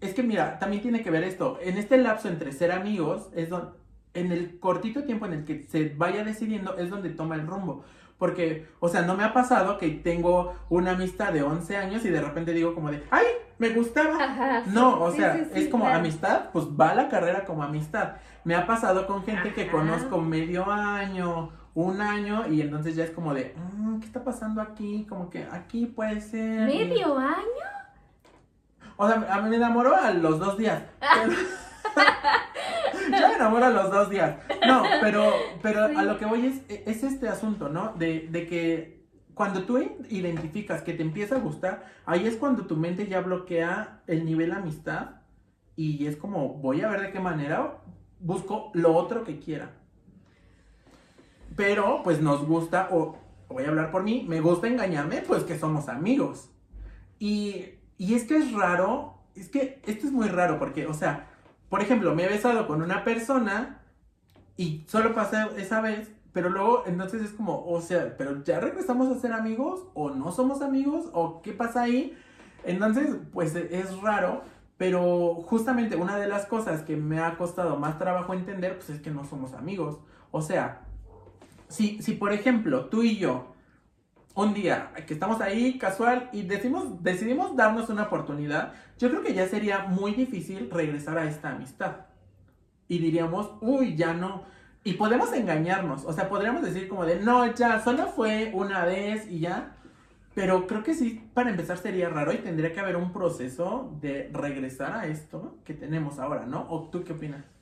Es que mira, también tiene que ver esto. En este lapso entre ser amigos, es donde... En el cortito tiempo en el que se vaya decidiendo es donde toma el rumbo. Porque, o sea, no me ha pasado que tengo una amistad de 11 años y de repente digo como de, ay, me gustaba. Ajá. sí, No, o sí, sea, sí, es como claro. amistad, pues va la carrera como amistad. Me ha pasado con gente que conozco medio año, un año, y entonces ya es como de, "Mm, ¿qué está pasando aquí? Como que aquí puede ser. ¿Medio año? O sea, a mí me enamoró a los dos días. Pero- Yo me enamoro a los dos días. No, pero, pero Sí. a lo que voy es, es este asunto, ¿no? De, de que cuando tú identificas que te empieza a gustar, ahí es cuando tu mente ya bloquea el nivel amistad y es como, voy a ver de qué manera busco lo otro que quiera. Pero, pues nos gusta, o voy a hablar por mí, me gusta engañarme, pues que somos amigos. Y, y es que es raro, es que esto es muy raro porque, o sea, por ejemplo, me he besado con una persona y solo pasa esa vez, pero luego entonces es como, o sea, pero ya regresamos a ser amigos o no somos amigos o qué pasa ahí. Entonces, pues es raro, pero justamente una de las cosas que me ha costado más trabajo entender, pues es que no somos amigos. O sea, si, si por ejemplo tú y yo un día que estamos ahí casual y decimos, decidimos darnos una oportunidad, yo creo que ya sería muy difícil regresar a esta amistad. Y diríamos, uy, ya no. Y podemos engañarnos, o sea, podríamos decir como de, no, ya, solo fue una vez y ya. Pero creo que sí, para empezar sería raro y tendría que haber un proceso de regresar a esto que tenemos ahora, ¿no? ¿O tú qué opinas?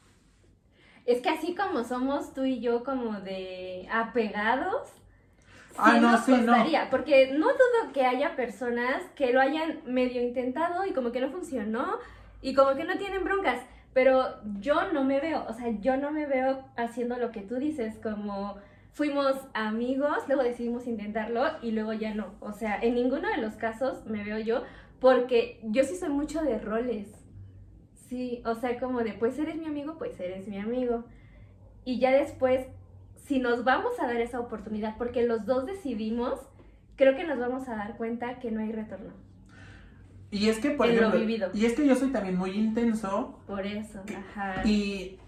Es que así como somos tú y yo como de apegados, sí Ah, no, nos sí, no. porque no dudo que haya personas que lo hayan medio intentado y como que no funcionó y como que no tienen broncas, pero yo no me veo, o sea, yo no me veo haciendo lo que tú dices, como fuimos amigos, luego decidimos intentarlo y luego ya no, o sea, en ninguno de los casos me veo yo, porque yo sí soy mucho de roles. Sí, o sea, como de, pues eres mi amigo, pues eres mi amigo. Y ya después, si nos vamos a dar esa oportunidad, porque los dos decidimos, creo que nos vamos a dar cuenta que no hay retorno. Y es que, por En lo ejemplo, vivido. y es que yo soy también muy intenso Por eso, ¿Qué? ajá. Y,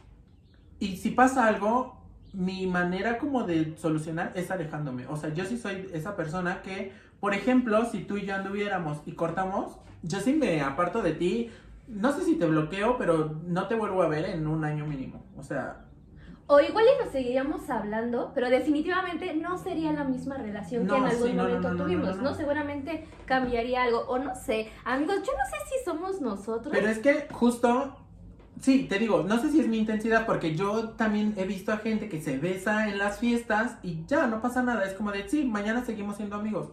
y si pasa algo, mi manera como de solucionar es alejándome. O sea, yo sí soy esa persona que, por ejemplo, si tú y yo anduviéramos y cortamos, yo sí me aparto de ti. No sé si te bloqueo, pero no te vuelvo a ver en un año mínimo. O sea, O igual y nos seguiríamos hablando, pero definitivamente no sería la misma relación No, que en algún sí, no, no, momento no, tuvimos, no. Seguramente cambiaría algo, o no sé. Amigos, yo no sé si somos nosotros. pero es que justo, sí, te digo, no sé si es mi intensidad, porque yo también he visto a gente que se besa en las fiestas y ya, no pasa nada. Es como de, sí, mañana seguimos siendo amigos.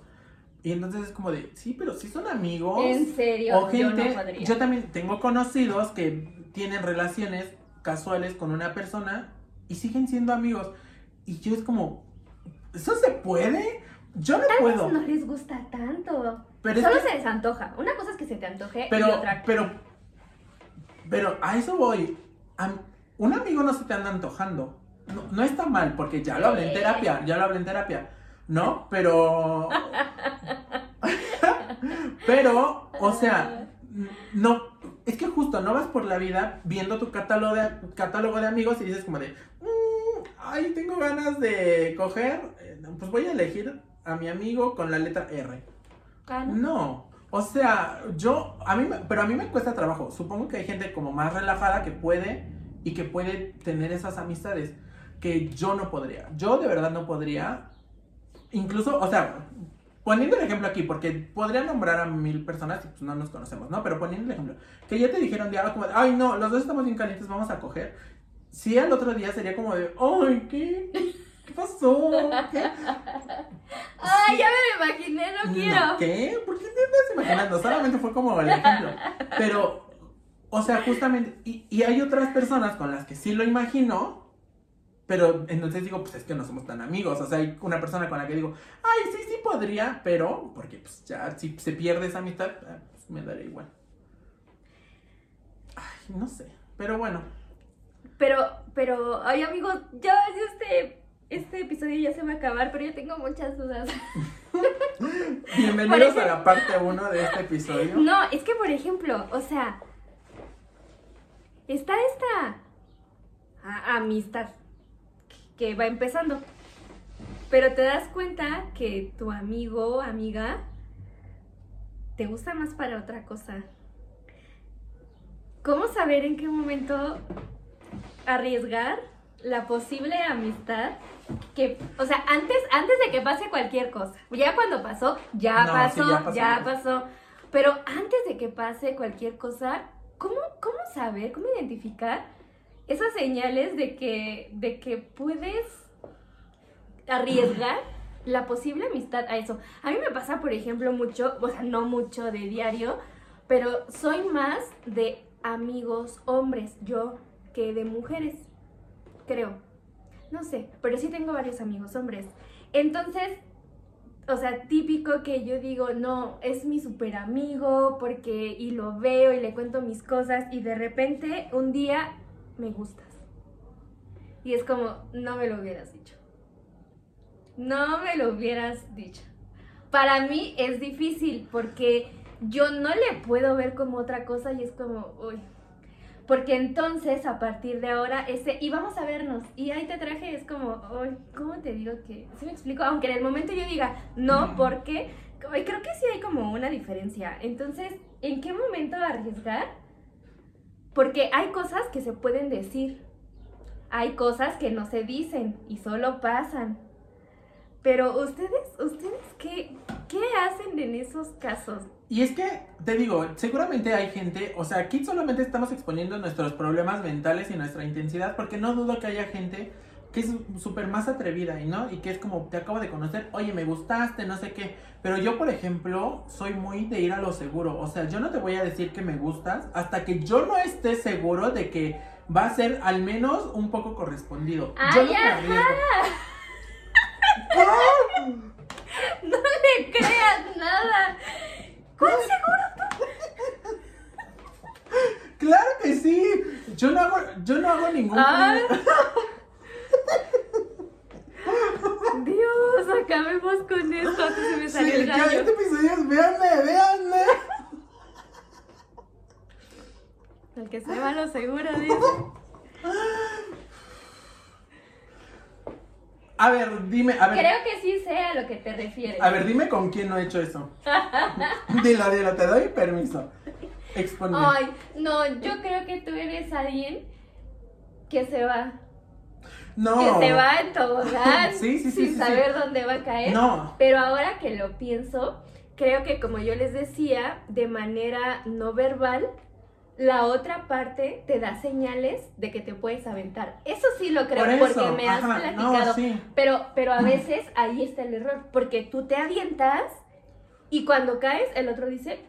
Y entonces es como de, sí, pero sí son amigos. En serio, O gente, yo no podría. yo también tengo conocidos que tienen relaciones casuales con una persona y siguen siendo amigos. Y yo es como, ¿eso se puede? Yo no puedo. no les gusta tanto. Pero es Solo que- se les antoja. Una cosa es que se te antoje y pero, otra pero, Pero a eso voy. A- un amigo no se te anda antojando. No, no está mal, porque ya lo hablé en terapia, ya lo hablé en terapia. ¿No? Pero. Pero, o sea, no. Es que justo no vas por la vida viendo tu catálogo de, catálogo de amigos y dices como de. "Mm, ay, tengo ganas de coger. eh, Pues voy a elegir a mi amigo con la letra R. Ah, ¿no? No, o sea, yo, a mí, pero a mí me cuesta trabajo. Supongo que hay gente como más relajada que puede y que puede tener esas amistades que yo no podría. Yo de verdad no podría. Incluso, o sea, poniendo el ejemplo aquí, porque podría nombrar a mil personas y pues no nos conocemos, ¿no? Pero poniendo el ejemplo, que ya te dijeron de algo como, de, ay, no, los dos estamos bien calientes, vamos a coger. Sí, al otro día sería como de, ay, ¿qué? ¿Qué pasó? ¿Qué? Ay, ya me lo imaginé, no quiero. ¿Qué? ¿Por qué te estás imaginando? Solamente fue como el ejemplo. Pero, o sea, justamente, y, y hay otras personas con las que sí lo imagino, pero entonces digo, pues es que no somos tan amigos. O sea, hay una persona con la que digo, ay, sí, sí podría, pero, porque pues ya si se pierde esa amistad, ah, pues me daré igual. Ay, no sé. Pero bueno, Pero, pero, ay amigos, ya este, este episodio ya se va a acabar, pero yo tengo muchas dudas. bienvenidos a la parte 1 de este episodio. No, es que por ejemplo, o sea, está esta amistad que va empezando, pero te das cuenta que tu amigo, amiga, te gusta más para otra cosa. ¿Cómo saber en qué momento arriesgar la posible amistad que, o sea, antes, antes de que pase cualquier cosa, ya cuando pasó, ya, No, pasó, sí, ya ya pasó. pasó, pero antes de que pase cualquier cosa, ¿cómo, cómo saber, cómo identificar esas señales de que, de que puedes arriesgar la posible amistad a eso? A mí me pasa, por ejemplo, mucho, o sea, no mucho de diario, pero soy más de amigos hombres, yo, que de mujeres, creo. No sé, pero sí tengo varios amigos hombres. Entonces, o sea, típico que yo digo, no, es mi super amigo, porque, y lo veo y le cuento mis cosas, y de repente un día me gustas. Y es como, no me lo hubieras dicho. No me lo hubieras dicho. Para mí es difícil porque yo no le puedo ver como otra cosa y es como, uy. Porque entonces a partir de ahora, ese, y vamos a vernos, y ahí te traje, es como, uy, ¿cómo te digo que? ¿Sí me explico? Aunque en el momento yo diga, no, porque, creo que sí hay como una diferencia. Entonces, ¿en qué momento arriesgar? Porque hay cosas que se pueden decir, hay cosas que no se dicen y solo pasan. Pero ustedes, ustedes qué, qué hacen en esos casos? Y es que, te digo, seguramente hay gente, o sea, aquí solamente estamos exponiendo nuestros problemas mentales y nuestra intensidad, porque no dudo que haya gente que es súper más atrevida y no, y que es como, te acabo de conocer, oye, me gustaste, no sé qué, pero yo, por ejemplo, soy muy de ir a lo seguro, o sea, yo no te voy a decir que me gustas hasta que yo no esté seguro de que va a ser al menos un poco correspondido. yo ¡Ay, no me ajá! arriesgo. No le creas nada. ¿Cuál seguro? Claro que sí. Yo no hago, yo no hago ningún. Ay. Dios, acabemos con esto antes de me Sí, salió el gallo. este episodio es, véanme, véanme. El que se va lo seguro, dice. A ver, dime, a ver. Creo que sí sé a lo que te refieres. A ver, dime con quién no he hecho eso. dilo, dilo, te doy permiso. Exponme. Ay, no, yo creo que tú eres alguien que se va. No. Que se va en tobogán Sí, sí, sí, sin saber dónde va a caer. No. Pero ahora que lo pienso, creo que como yo les decía, de manera no verbal, la otra parte te da señales de que te puedes aventar. Eso sí lo creo, Por eso, porque me has ajá, platicado. No, sí. Pero, pero a veces ahí está el error, porque tú te avientas y cuando caes, el otro dice,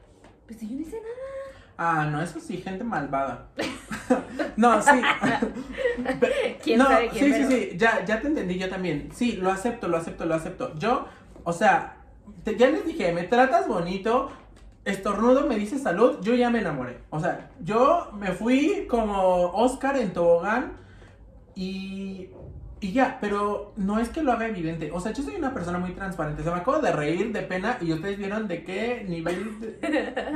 pues yo no hice nada. Ah, no, eso sí, gente malvada. no, sí. ¿Quién no, sabe quién, sí, pero- sí, sí, ya, ya te entendí yo también. Sí, lo acepto, lo acepto, lo acepto. Yo, o sea, te- ya les dije, me tratas bonito, estornudo me dice salud, yo ya me enamoré. O sea, yo me fui como Oscar en tobogán y, y ya, pero no es que lo haga evidente. O sea, yo soy una persona muy transparente. Se me acabo de reír de pena y ustedes vieron de qué nivel de,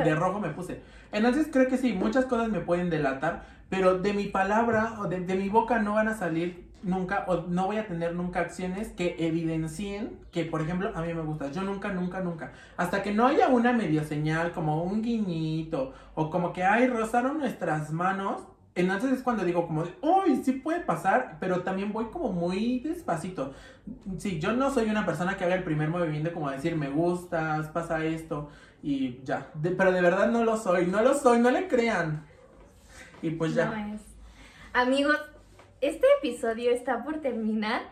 de rojo me puse. Entonces creo que sí, muchas cosas me pueden delatar, pero de mi palabra o de, de mi boca no van a salir nunca o no voy a tener nunca acciones que evidencien que, por ejemplo, a mí me gusta. Yo nunca, nunca, nunca. Hasta que no haya una medio señal, como un guiñito, o como que, ay, rozaron nuestras manos. Entonces es cuando digo como, uy, sí puede pasar, pero también voy como muy despacito. Sí, yo no soy una persona que haga el primer movimiento como decir, me gustas, pasa esto, y ya. De- pero de verdad no lo soy, no lo soy, no le crean. Y pues ya. No es. Amigos, este episodio está por terminar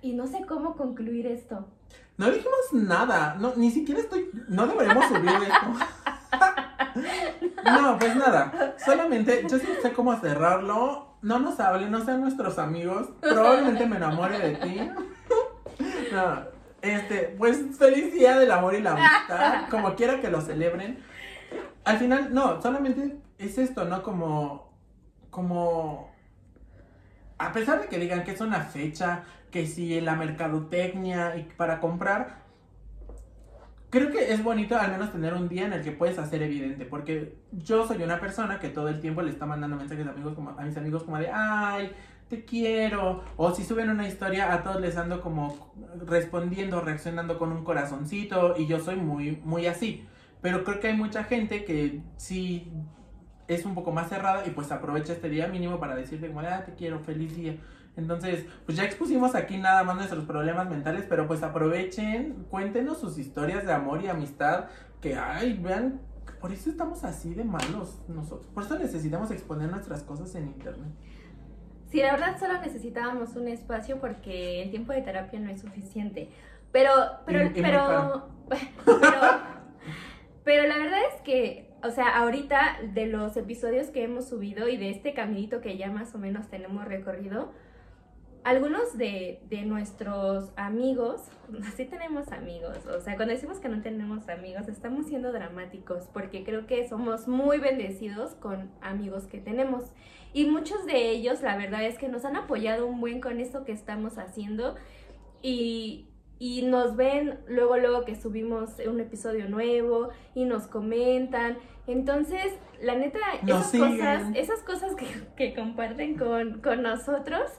y no sé cómo concluir esto. No dijimos nada, no, ni siquiera estoy, no deberíamos subir esto. No, pues nada, solamente yo sí sé cómo cerrarlo, no nos hablen, no sean nuestros amigos, probablemente me enamore de ti. No, este, pues feliz día del amor y la amistad, como quiera que lo celebren. Al final, no, solamente es esto, ¿no? Como, como, a pesar de que digan que es una fecha, que si la mercadotecnia y para comprar, creo que es bonito al menos tener un día en el que puedes hacer evidente, porque yo soy una persona que todo el tiempo le está mandando mensajes a, amigos como, a mis amigos como de, ay, te quiero, o si suben una historia a todos les ando como respondiendo, reaccionando con un corazoncito, y yo soy muy, muy así, pero creo que hay mucha gente que sí es un poco más cerrada y pues aprovecha este día mínimo para decirte como, ah, te quiero, feliz día. Entonces, pues ya expusimos aquí nada más nuestros problemas mentales, pero pues aprovechen, cuéntenos sus historias de amor y amistad, que, ay, vean, por eso estamos así de malos nosotros, por eso necesitamos exponer nuestras cosas en internet. Sí, la verdad solo necesitábamos un espacio porque el tiempo de terapia no es suficiente. Pero, pero, Y- pero, caro. pero, pero la verdad es que, o sea, ahorita de los episodios que hemos subido y de este caminito que ya más o menos tenemos recorrido, algunos de, de nuestros amigos, sí tenemos amigos, o sea, cuando decimos que no tenemos amigos, estamos siendo dramáticos porque creo que somos muy bendecidos con amigos que tenemos. Y muchos de ellos, la verdad es que nos han apoyado un buen con esto que estamos haciendo y, y nos ven luego, luego que subimos un episodio nuevo y nos comentan. Entonces, la neta, esas siguen. cosas, esas cosas que, que comparten con, con nosotros,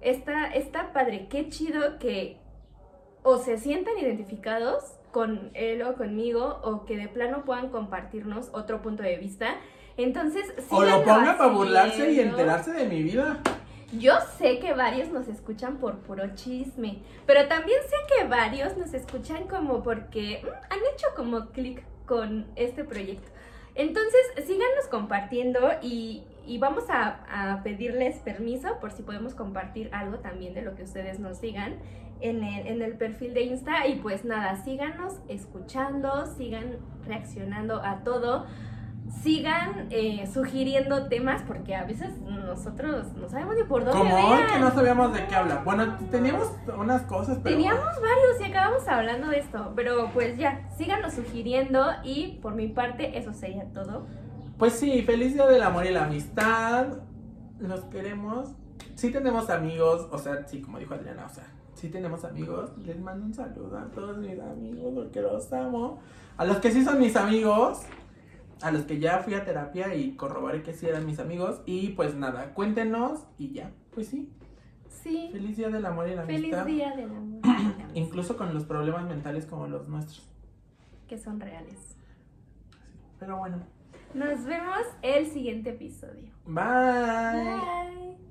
está, está padre. Qué chido que o se sientan identificados con él o conmigo o que de plano puedan compartirnos otro punto de vista. Entonces, O lo síganlo ponga para burlarse y enterarse de mi vida. Yo sé que varios nos escuchan por puro chisme, pero también sé que varios nos escuchan como porque mm, han hecho como clic con este proyecto. Entonces, síganos compartiendo y, y vamos a, a pedirles permiso por si podemos compartir algo también de lo que ustedes nos digan en el, en el perfil de Insta. Y pues nada, síganos escuchando, sigan reaccionando a todo sigan eh, sugiriendo temas porque a veces nosotros no sabemos ni por dónde Como hoy que no sabíamos de qué hablar. Bueno, teníamos unas cosas, pero... Teníamos varios y acabamos hablando de esto, pero pues ya, síganos sugiriendo y por mi parte eso sería todo. Pues sí, feliz día del amor y la amistad. Los queremos. Sí tenemos amigos, o sea, sí, como dijo Adriana, o sea, sí tenemos amigos. Les mando un saludo a todos mis amigos porque los amo. A los que sí son mis amigos, a los que ya fui a terapia y corroboré que sí eran mis amigos. Y pues nada, cuéntenos y ya, pues sí. Sí, Feliz día del amor y la feliz amistad. día del amor, y la amistad, Incluso con los problemas mentales como los nuestros. que son reales. Pero bueno, Nos vemos el siguiente episodio. bye. Bye.